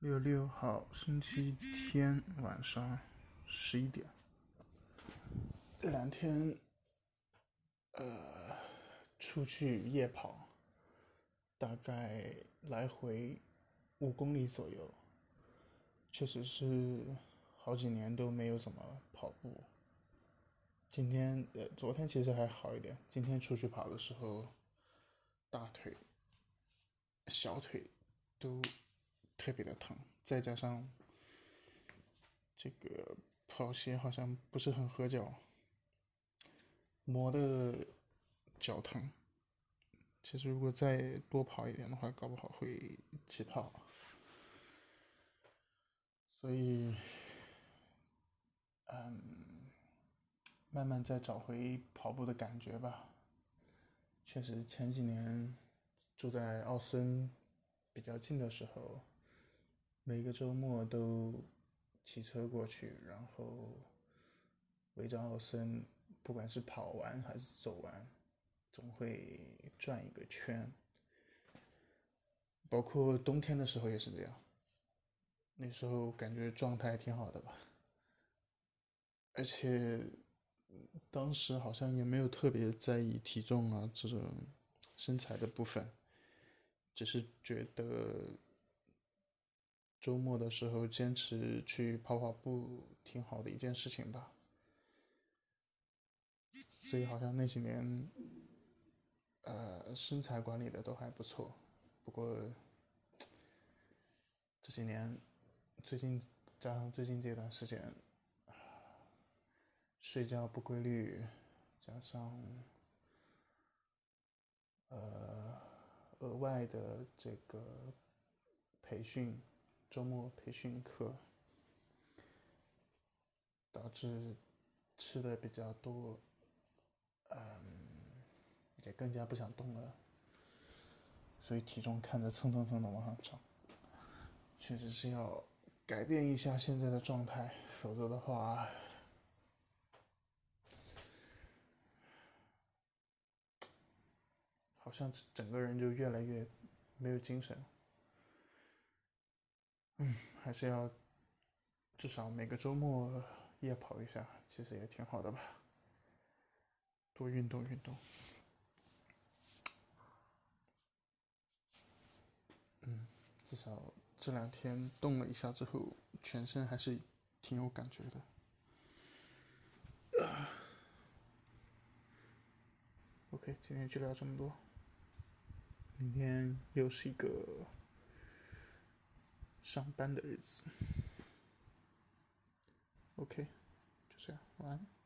六六号星期天晚上十一点，这两天，呃，出去夜跑，大概来回五公里左右，确实是好几年都没有怎么跑步。今天呃，昨天其实还好一点，今天出去跑的时候，大腿、小腿都。特别的疼，再加上这个跑鞋好像不是很合脚，磨的脚疼。其实如果再多跑一点的话，搞不好会起泡。所以，嗯，慢慢再找回跑步的感觉吧。确实前几年住在奥森比较近的时候。每个周末都骑车过去，然后围着奥森，不管是跑完还是走完，总会转一个圈。包括冬天的时候也是这样。那时候感觉状态挺好的吧，而且当时好像也没有特别在意体重啊这种身材的部分，只是觉得。周末的时候坚持去跑跑步，挺好的一件事情吧。所以好像那几年，呃，身材管理的都还不错。不过这几年，最近加上最近这段时间，睡觉不规律，加上呃额外的这个培训。周末培训课导致吃的比较多，嗯，也更加不想动了，所以体重看着蹭蹭蹭的往上涨，确实是要改变一下现在的状态，否则的话，好像整个人就越来越没有精神。嗯，还是要至少每个周末夜跑一下，其实也挺好的吧。多运动运动。嗯，至少这两天动了一下之后，全身还是挺有感觉的。OK，今天就聊这么多。明天又是一个。上班的日子，OK，就这样，晚安。